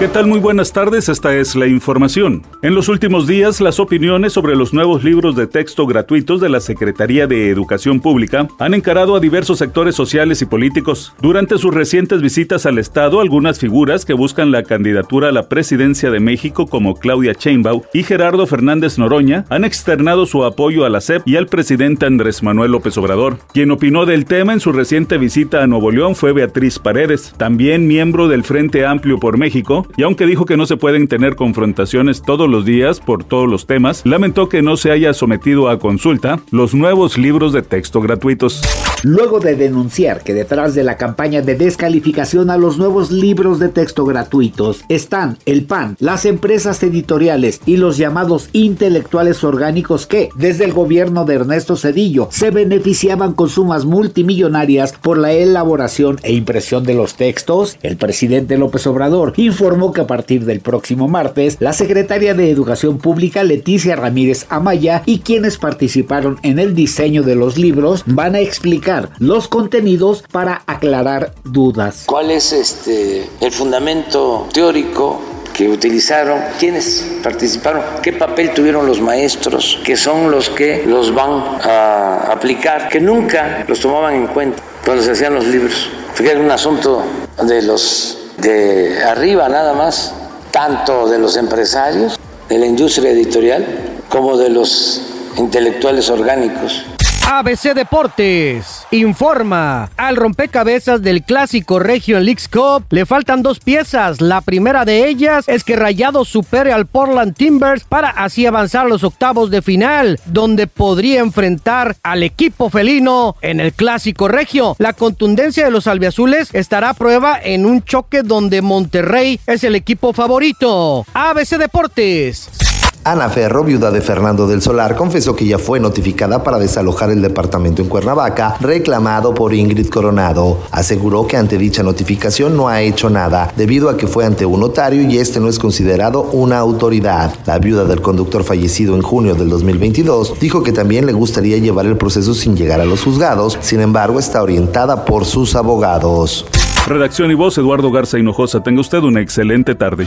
¿Qué tal? Muy buenas tardes, esta es la información. En los últimos días, las opiniones sobre los nuevos libros de texto gratuitos de la Secretaría de Educación Pública han encarado a diversos sectores sociales y políticos. Durante sus recientes visitas al Estado, algunas figuras que buscan la candidatura a la presidencia de México, como Claudia Sheinbaum y Gerardo Fernández Noroña, han externado su apoyo a la SEP y al presidente Andrés Manuel López Obrador. Quien opinó del tema en su reciente visita a Nuevo León fue Beatriz Paredes, también miembro del Frente Amplio por México, y aunque dijo que no se pueden tener confrontaciones todos los días por todos los temas, lamentó que no se haya sometido a consulta los nuevos libros de texto gratuitos. Luego de denunciar que detrás de la campaña de descalificación a los nuevos libros de texto gratuitos están el PAN, las empresas editoriales y los llamados intelectuales orgánicos que, desde el gobierno de Ernesto Cedillo, se beneficiaban con sumas multimillonarias por la elaboración e impresión de los textos, el presidente López Obrador informó que a partir del próximo martes, la secretaria de Educación Pública Leticia Ramírez Amaya y quienes participaron en el diseño de los libros van a explicar los contenidos para aclarar dudas. ¿Cuál es este el fundamento teórico que utilizaron, quiénes participaron, qué papel tuvieron los maestros, que son los que los van a aplicar, que nunca los tomaban en cuenta cuando se hacían los libros, porque era un asunto de los de arriba nada más, tanto de los empresarios, de la industria editorial, como de los intelectuales orgánicos. ABC Deportes informa. Al rompecabezas del clásico Region League Cup le faltan dos piezas. La primera de ellas es que Rayado supere al Portland Timbers para así avanzar a los octavos de final, donde podría enfrentar al equipo felino en el clásico regio. La contundencia de los albiazules estará a prueba en un choque donde Monterrey es el equipo favorito. ABC Deportes. Ana Ferro, viuda de Fernando del Solar, confesó que ya fue notificada para desalojar el departamento en Cuernavaca, reclamado por Ingrid Coronado. Aseguró que ante dicha notificación no ha hecho nada, debido a que fue ante un notario y este no es considerado una autoridad. La viuda del conductor fallecido en junio del 2022 dijo que también le gustaría llevar el proceso sin llegar a los juzgados, sin embargo está orientada por sus abogados. Redacción y voz Eduardo Garza Hinojosa. Tenga usted una excelente tarde.